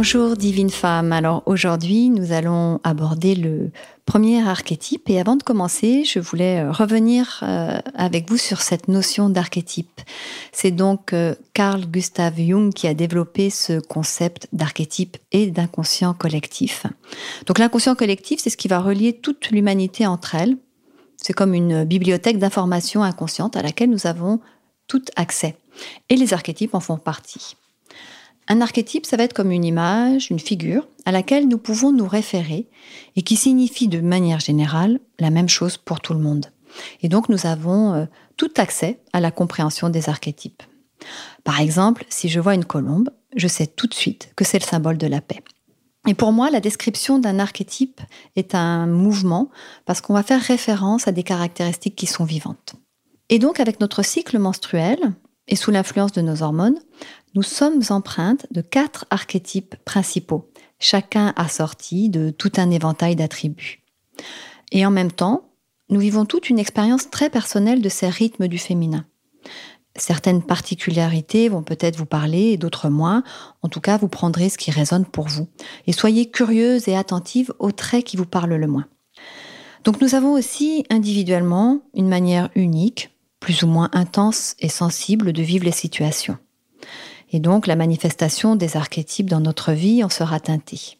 Bonjour divine femme. Alors aujourd'hui, nous allons aborder le premier archétype et avant de commencer, je voulais euh, revenir euh, avec vous sur cette notion d'archétype. C'est donc euh, Carl Gustav Jung qui a développé ce concept d'archétype et d'inconscient collectif. Donc l'inconscient collectif, c'est ce qui va relier toute l'humanité entre elles. C'est comme une bibliothèque d'informations inconscientes à laquelle nous avons tout accès. Et les archétypes en font partie. Un archétype, ça va être comme une image, une figure à laquelle nous pouvons nous référer et qui signifie de manière générale la même chose pour tout le monde. Et donc nous avons euh, tout accès à la compréhension des archétypes. Par exemple, si je vois une colombe, je sais tout de suite que c'est le symbole de la paix. Et pour moi, la description d'un archétype est un mouvement parce qu'on va faire référence à des caractéristiques qui sont vivantes. Et donc avec notre cycle menstruel, et sous l'influence de nos hormones, nous sommes empreintes de quatre archétypes principaux, chacun assorti de tout un éventail d'attributs. Et en même temps, nous vivons toute une expérience très personnelle de ces rythmes du féminin. Certaines particularités vont peut-être vous parler d'autres moins. En tout cas, vous prendrez ce qui résonne pour vous. Et soyez curieuse et attentive aux traits qui vous parlent le moins. Donc nous avons aussi individuellement une manière unique plus ou moins intense et sensible de vivre les situations. Et donc la manifestation des archétypes dans notre vie en sera teintée.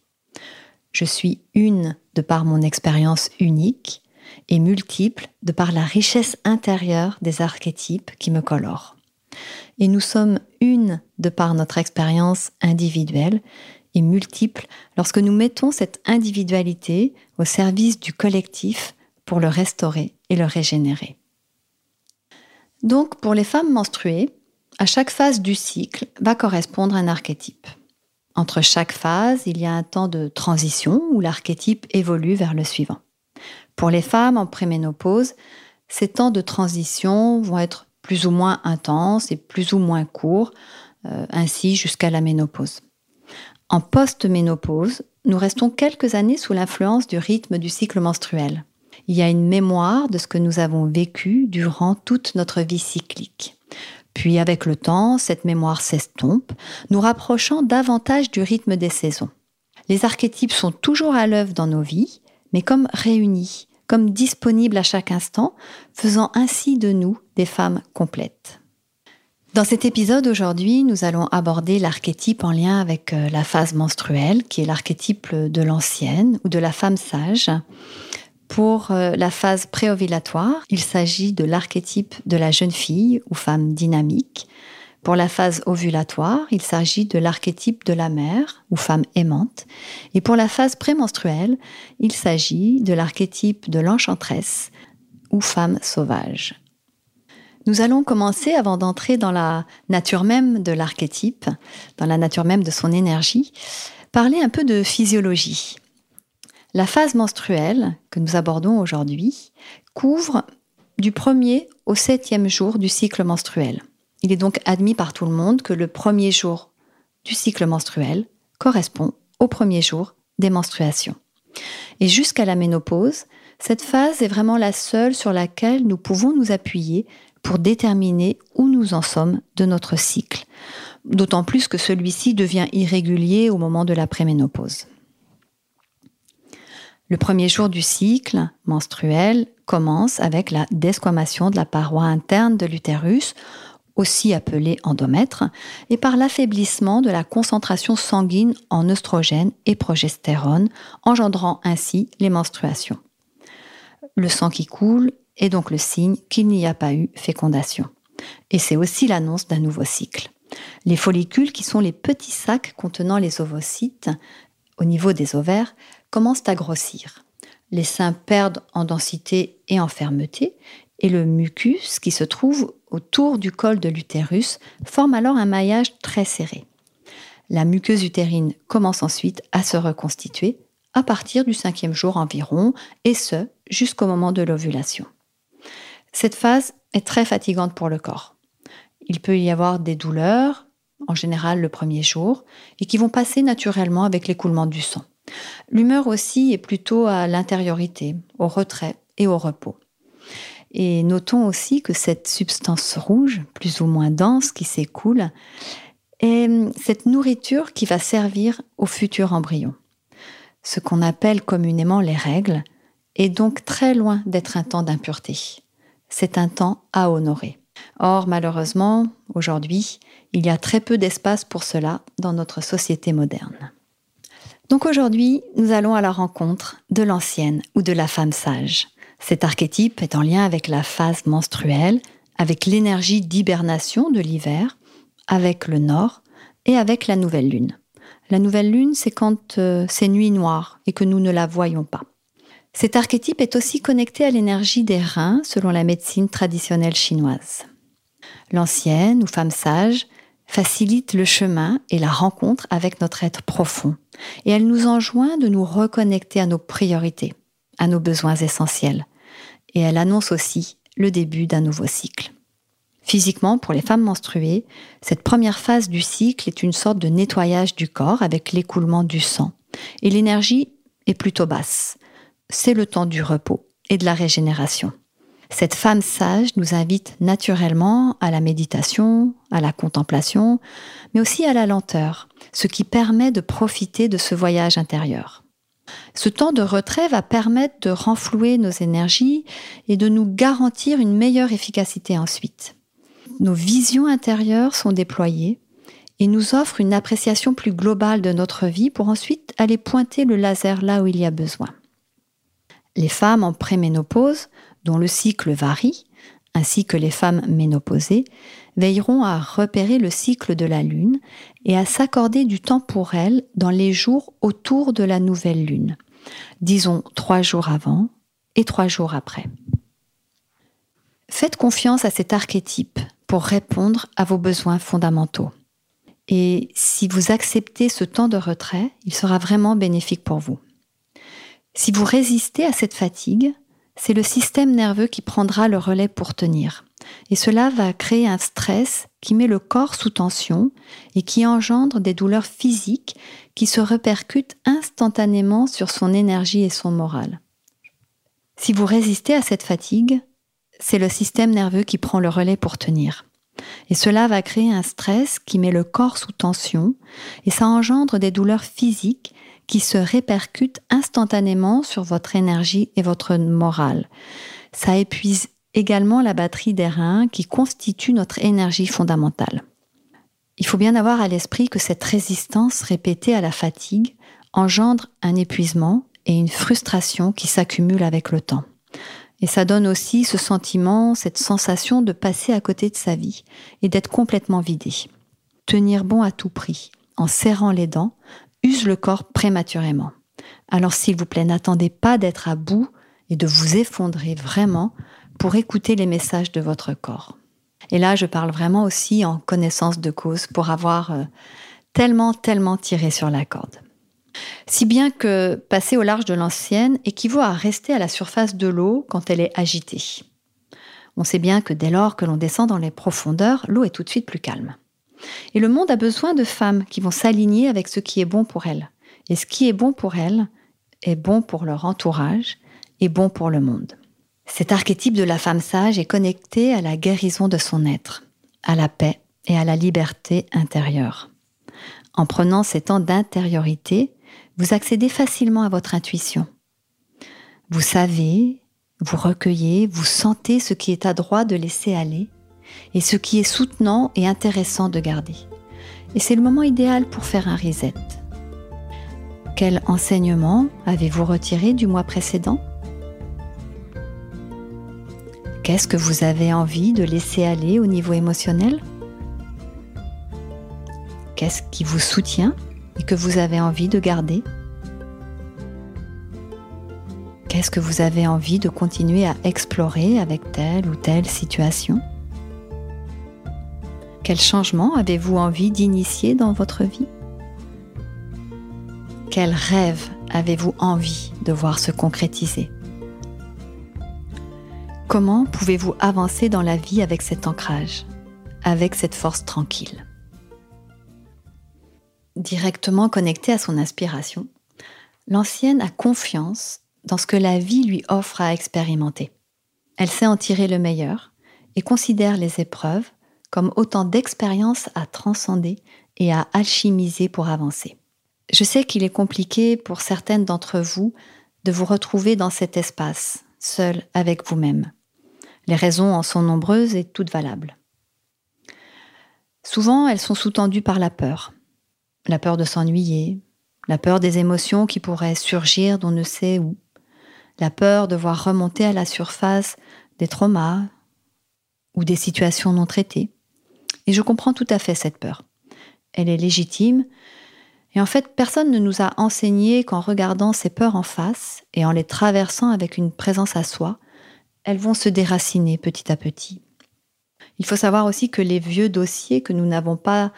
Je suis une de par mon expérience unique et multiple de par la richesse intérieure des archétypes qui me colorent. Et nous sommes une de par notre expérience individuelle et multiple lorsque nous mettons cette individualité au service du collectif pour le restaurer et le régénérer. Donc, pour les femmes menstruées, à chaque phase du cycle va correspondre un archétype. Entre chaque phase, il y a un temps de transition où l'archétype évolue vers le suivant. Pour les femmes en préménopause, ces temps de transition vont être plus ou moins intenses et plus ou moins courts, euh, ainsi jusqu'à la ménopause. En post-ménopause, nous restons quelques années sous l'influence du rythme du cycle menstruel il y a une mémoire de ce que nous avons vécu durant toute notre vie cyclique. Puis avec le temps, cette mémoire s'estompe, nous rapprochant davantage du rythme des saisons. Les archétypes sont toujours à l'œuvre dans nos vies, mais comme réunis, comme disponibles à chaque instant, faisant ainsi de nous des femmes complètes. Dans cet épisode aujourd'hui, nous allons aborder l'archétype en lien avec euh, la phase menstruelle, qui est l'archétype de l'ancienne ou de la femme sage. Pour euh, la phase préovulatoire, il s'agit de l'archétype de la jeune fille ou femme dynamique. Pour la phase ovulatoire, il s'agit de l'archétype de la mère ou femme aimante. Et pour la phase prémenstruelle, il s'agit de l'archétype de l'enchanteresse ou femme sauvage. Nous allons commencer, avant d'entrer dans la nature même de l'archétype, dans la nature même de son énergie, parler un peu de physiologie. La phase menstruelle que nous abordons aujourd'hui couvre du premier au septième jour du cycle menstruel. Il est donc admis par tout le monde que le premier jour du cycle menstruel correspond au premier jour des menstruations. Et jusqu'à la ménopause, cette phase est vraiment la seule sur laquelle nous pouvons nous appuyer pour déterminer où nous en sommes de notre cycle, d'autant plus que celui-ci devient irrégulier au moment de la préménopause. Le premier jour du cycle menstruel commence avec la desquamation de la paroi interne de l'utérus, aussi appelée endomètre, et par l'affaiblissement de la concentration sanguine en œstrogène et progestérone, engendrant ainsi les menstruations. Le sang qui coule est donc le signe qu'il n'y a pas eu fécondation. Et c'est aussi l'annonce d'un nouveau cycle. Les follicules, qui sont les petits sacs contenant les ovocytes au niveau des ovaires, commencent à grossir. Les seins perdent en densité et en fermeté, et le mucus qui se trouve autour du col de l'utérus forme alors un maillage très serré. La muqueuse utérine commence ensuite à se reconstituer à partir du cinquième jour environ, et ce, jusqu'au moment de l'ovulation. Cette phase est très fatigante pour le corps. Il peut y avoir des douleurs, en général le premier jour, et qui vont passer naturellement avec l'écoulement du sang. L'humeur aussi est plutôt à l'intériorité, au retrait et au repos. Et notons aussi que cette substance rouge, plus ou moins dense, qui s'écoule, est cette nourriture qui va servir au futur embryon. Ce qu'on appelle communément les règles est donc très loin d'être un temps d'impureté. C'est un temps à honorer. Or, malheureusement, aujourd'hui, il y a très peu d'espace pour cela dans notre société moderne. Donc aujourd'hui, nous allons à la rencontre de l'ancienne ou de la femme sage. Cet archétype est en lien avec la phase menstruelle, avec l'énergie d'hibernation de l'hiver, avec le nord et avec la nouvelle lune. La nouvelle lune, c'est quand euh, c'est nuit noire et que nous ne la voyons pas. Cet archétype est aussi connecté à l'énergie des reins selon la médecine traditionnelle chinoise. L'ancienne ou femme sage facilite le chemin et la rencontre avec notre être profond. Et elle nous enjoint de nous reconnecter à nos priorités, à nos besoins essentiels. Et elle annonce aussi le début d'un nouveau cycle. Physiquement, pour les femmes menstruées, cette première phase du cycle est une sorte de nettoyage du corps avec l'écoulement du sang. Et l'énergie est plutôt basse. C'est le temps du repos et de la régénération. Cette femme sage nous invite naturellement à la méditation, à la contemplation, mais aussi à la lenteur, ce qui permet de profiter de ce voyage intérieur. Ce temps de retrait va permettre de renflouer nos énergies et de nous garantir une meilleure efficacité ensuite. Nos visions intérieures sont déployées et nous offrent une appréciation plus globale de notre vie pour ensuite aller pointer le laser là où il y a besoin. Les femmes en préménopause dont le cycle varie, ainsi que les femmes ménopausées, veilleront à repérer le cycle de la Lune et à s'accorder du temps pour elles dans les jours autour de la nouvelle Lune, disons trois jours avant et trois jours après. Faites confiance à cet archétype pour répondre à vos besoins fondamentaux. Et si vous acceptez ce temps de retrait, il sera vraiment bénéfique pour vous. Si vous résistez à cette fatigue, c'est le système nerveux qui prendra le relais pour tenir. Et cela va créer un stress qui met le corps sous tension et qui engendre des douleurs physiques qui se répercutent instantanément sur son énergie et son moral. Si vous résistez à cette fatigue, c'est le système nerveux qui prend le relais pour tenir. Et cela va créer un stress qui met le corps sous tension et ça engendre des douleurs physiques qui se répercute instantanément sur votre énergie et votre morale. Ça épuise également la batterie des reins qui constitue notre énergie fondamentale. Il faut bien avoir à l'esprit que cette résistance répétée à la fatigue engendre un épuisement et une frustration qui s'accumulent avec le temps. Et ça donne aussi ce sentiment, cette sensation de passer à côté de sa vie et d'être complètement vidé. Tenir bon à tout prix, en serrant les dents, use le corps prématurément. Alors s'il vous plaît, n'attendez pas d'être à bout et de vous effondrer vraiment pour écouter les messages de votre corps. Et là, je parle vraiment aussi en connaissance de cause pour avoir euh, tellement, tellement tiré sur la corde. Si bien que passer au large de l'ancienne équivaut à rester à la surface de l'eau quand elle est agitée. On sait bien que dès lors que l'on descend dans les profondeurs, l'eau est tout de suite plus calme. Et le monde a besoin de femmes qui vont s'aligner avec ce qui est bon pour elles. Et ce qui est bon pour elles est bon pour leur entourage et bon pour le monde. Cet archétype de la femme sage est connecté à la guérison de son être, à la paix et à la liberté intérieure. En prenant ces temps d'intériorité, vous accédez facilement à votre intuition. Vous savez, vous recueillez, vous sentez ce qui est à droit de laisser aller et ce qui est soutenant et intéressant de garder. Et c'est le moment idéal pour faire un reset. Quel enseignement avez-vous retiré du mois précédent? Qu'est-ce que vous avez envie de laisser aller au niveau émotionnel? Qu'est-ce qui vous soutient et que vous avez envie de garder? Qu'est-ce que vous avez envie de continuer à explorer avec telle ou telle situation? Quel changement avez-vous envie d'initier dans votre vie? Quel rêve avez-vous envie de voir se concrétiser? Comment pouvez-vous avancer dans la vie avec cet ancrage, avec cette force tranquille? Directement connectée à son inspiration, l'ancienne a confiance dans ce que la vie lui offre à expérimenter. Elle sait en tirer le meilleur et considère les épreuves comme autant d'expériences à transcender et à alchimiser pour avancer. Je sais qu'il est compliqué pour certaines d'entre vous de vous retrouver dans cet espace, seul avec vous-même. Les raisons en sont nombreuses et toutes valables. Souvent, elles sont sous-tendues par la peur. La peur de s'ennuyer, la peur des émotions qui pourraient surgir d'on ne sait où, la peur de voir remonter à la surface des traumas ou des situations non traitées. Et je comprends tout à fait cette peur. Elle est légitime, et en fait, personne ne nous a enseigné qu'en regardant ces peurs en face et en les traversant avec une présence à soi, elles vont se déraciner petit à petit. Il faut savoir aussi que les vieux dossiers que nous n'avons pas,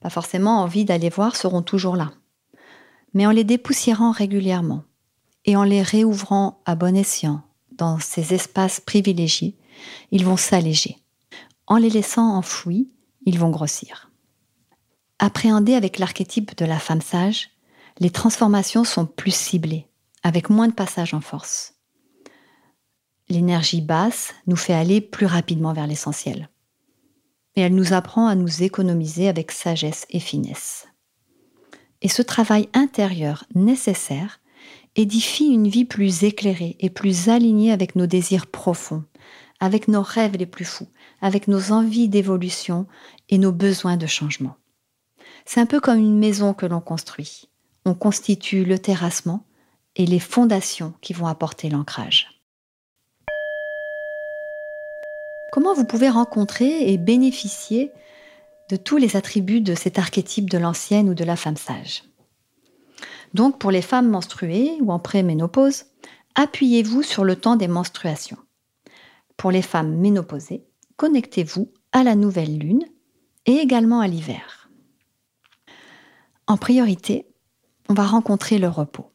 pas forcément envie d'aller voir seront toujours là. Mais en les dépoussiérant régulièrement et en les réouvrant à bon escient dans ces espaces privilégiés, ils vont s'alléger. En les laissant enfouis, ils vont grossir. Appréhendés avec l'archétype de la femme sage, les transformations sont plus ciblées, avec moins de passage en force. L'énergie basse nous fait aller plus rapidement vers l'essentiel. Et elle nous apprend à nous économiser avec sagesse et finesse. Et ce travail intérieur nécessaire édifie une vie plus éclairée et plus alignée avec nos désirs profonds, avec nos rêves les plus fous, avec nos envies d'évolution et nos besoins de changement. C'est un peu comme une maison que l'on construit. On constitue le terrassement et les fondations qui vont apporter l'ancrage. Comment vous pouvez rencontrer et bénéficier de tous les attributs de cet archétype de l'ancienne ou de la femme sage? Donc pour les femmes menstruées ou en préménopause, appuyez-vous sur le temps des menstruations. Pour les femmes ménopausées, connectez-vous à la nouvelle lune et également à l'hiver. En priorité, on va rencontrer le repos.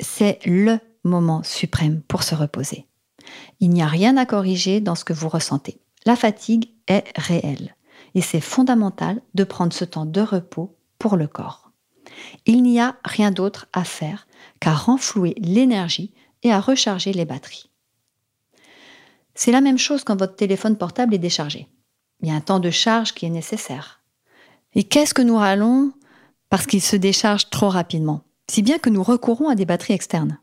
C'est le moment suprême pour se reposer. Il n'y a rien à corriger dans ce que vous ressentez. La fatigue est réelle et c'est fondamental de prendre ce temps de repos pour le corps. Il n'y a rien d'autre à faire qu'à renflouer l'énergie et à recharger les batteries. C'est la même chose quand votre téléphone portable est déchargé. Il y a un temps de charge qui est nécessaire. Et qu'est-ce que nous râlons parce qu'il se décharge trop rapidement, si bien que nous recourons à des batteries externes.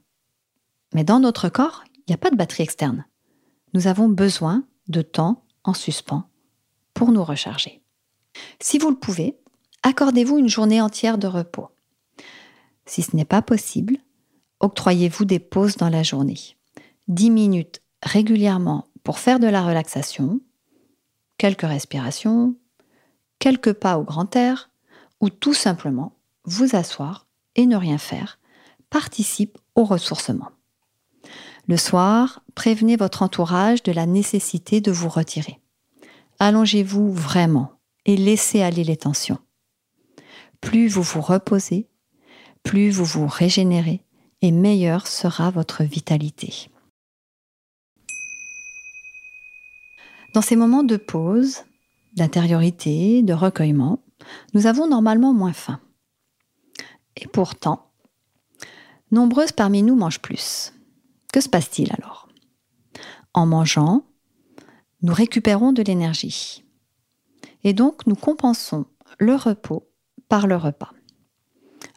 Mais dans notre corps, il n'y a pas de batterie externe. Nous avons besoin de temps en suspens pour nous recharger. Si vous le pouvez, accordez-vous une journée entière de repos. Si ce n'est pas possible, octroyez-vous des pauses dans la journée. 10 minutes régulièrement pour faire de la relaxation, quelques respirations, quelques pas au grand air, ou tout simplement vous asseoir et ne rien faire participe au ressourcement. Le soir, prévenez votre entourage de la nécessité de vous retirer. Allongez-vous vraiment et laissez aller les tensions. Plus vous vous reposez, plus vous vous régénérez et meilleure sera votre vitalité. Dans ces moments de pause, d'intériorité, de recueillement, nous avons normalement moins faim. Et pourtant, nombreuses parmi nous mangent plus. Que se passe-t-il alors? En mangeant, nous récupérons de l'énergie. Et donc nous compensons le repos par le repas.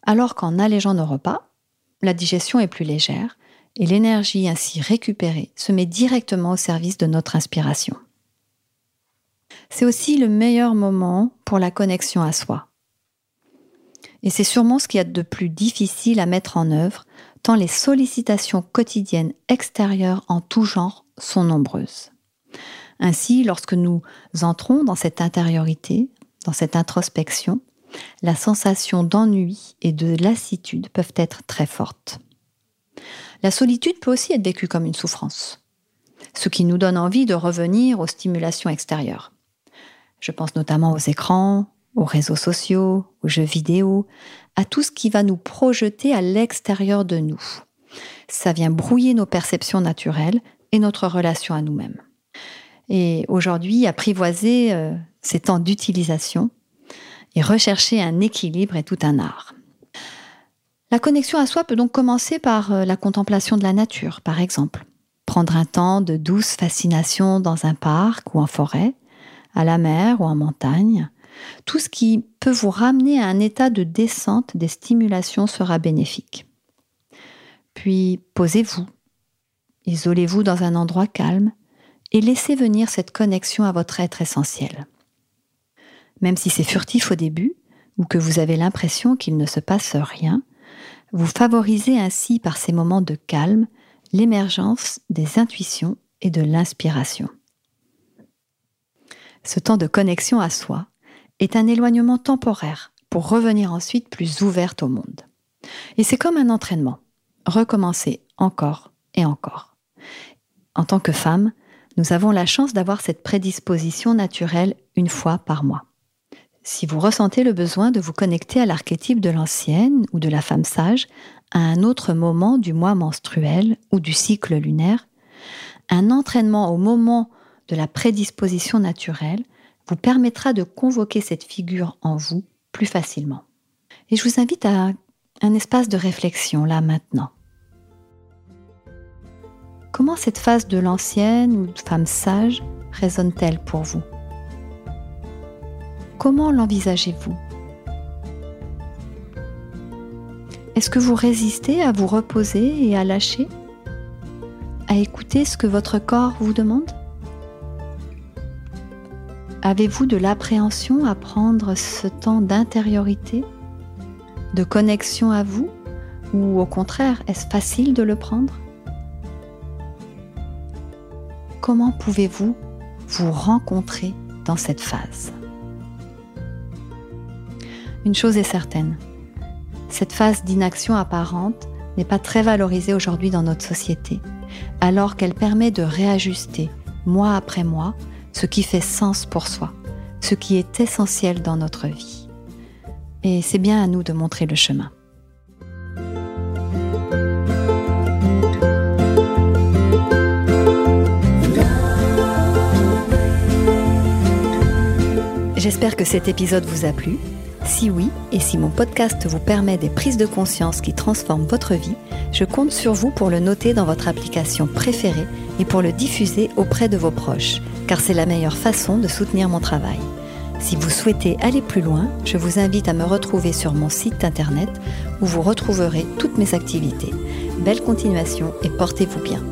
Alors qu'en allégeant nos repas, la digestion est plus légère et l'énergie ainsi récupérée se met directement au service de notre inspiration. C'est aussi le meilleur moment pour la connexion à soi. Et c'est sûrement ce qu'il y a de plus difficile à mettre en œuvre, tant les sollicitations quotidiennes extérieures en tout genre sont nombreuses. Ainsi, lorsque nous entrons dans cette intériorité, dans cette introspection, la sensation d'ennui et de lassitude peuvent être très fortes. La solitude peut aussi être vécue comme une souffrance, ce qui nous donne envie de revenir aux stimulations extérieures. Je pense notamment aux écrans, aux réseaux sociaux, aux jeux vidéo, à tout ce qui va nous projeter à l'extérieur de nous. Ça vient brouiller nos perceptions naturelles et notre relation à nous-mêmes. Et aujourd'hui, apprivoiser euh, ces temps d'utilisation et rechercher un équilibre est tout un art. La connexion à soi peut donc commencer par euh, la contemplation de la nature, par exemple. Prendre un temps de douce fascination dans un parc ou en forêt, à la mer ou en montagne. Tout ce qui peut vous ramener à un état de descente des stimulations sera bénéfique. Puis posez-vous, isolez-vous dans un endroit calme et laissez venir cette connexion à votre être essentiel. Même si c'est furtif au début, ou que vous avez l'impression qu'il ne se passe rien, vous favorisez ainsi par ces moments de calme l'émergence des intuitions et de l'inspiration. Ce temps de connexion à soi est un éloignement temporaire pour revenir ensuite plus ouverte au monde. Et c'est comme un entraînement. Recommencer encore et encore. En tant que femme, nous avons la chance d'avoir cette prédisposition naturelle une fois par mois. Si vous ressentez le besoin de vous connecter à l'archétype de l'ancienne ou de la femme sage à un autre moment du mois menstruel ou du cycle lunaire, un entraînement au moment de la prédisposition naturelle vous permettra de convoquer cette figure en vous plus facilement. Et je vous invite à un espace de réflexion là maintenant. Comment cette phase de l'ancienne ou de femme sage résonne-t-elle pour vous? Comment l'envisagez-vous? Est-ce que vous résistez à vous reposer et à lâcher? À écouter ce que votre corps vous demande? Avez-vous de l'appréhension à prendre ce temps d'intériorité, de connexion à vous Ou au contraire, est-ce facile de le prendre? Comment pouvez-vous vous rencontrer dans cette phase? Une chose est certaine, cette phase d'inaction apparente n'est pas très valorisée aujourd'hui dans notre société, alors qu'elle permet de réajuster, mois après mois, ce qui fait sens pour soi, ce qui est essentiel dans notre vie. Et c'est bien à nous de montrer le chemin. J'espère que cet épisode vous a plu si oui, et si mon podcast vous permet des prises de conscience qui transforment votre vie, je compte sur vous pour le noter dans votre application préférée et pour le diffuser auprès de vos proches, car c'est la meilleure façon de soutenir mon travail. Si vous souhaitez aller plus loin, je vous invite à me retrouver sur mon site internet où vous retrouverez toutes mes activités. Belle continuation et portez-vous bien.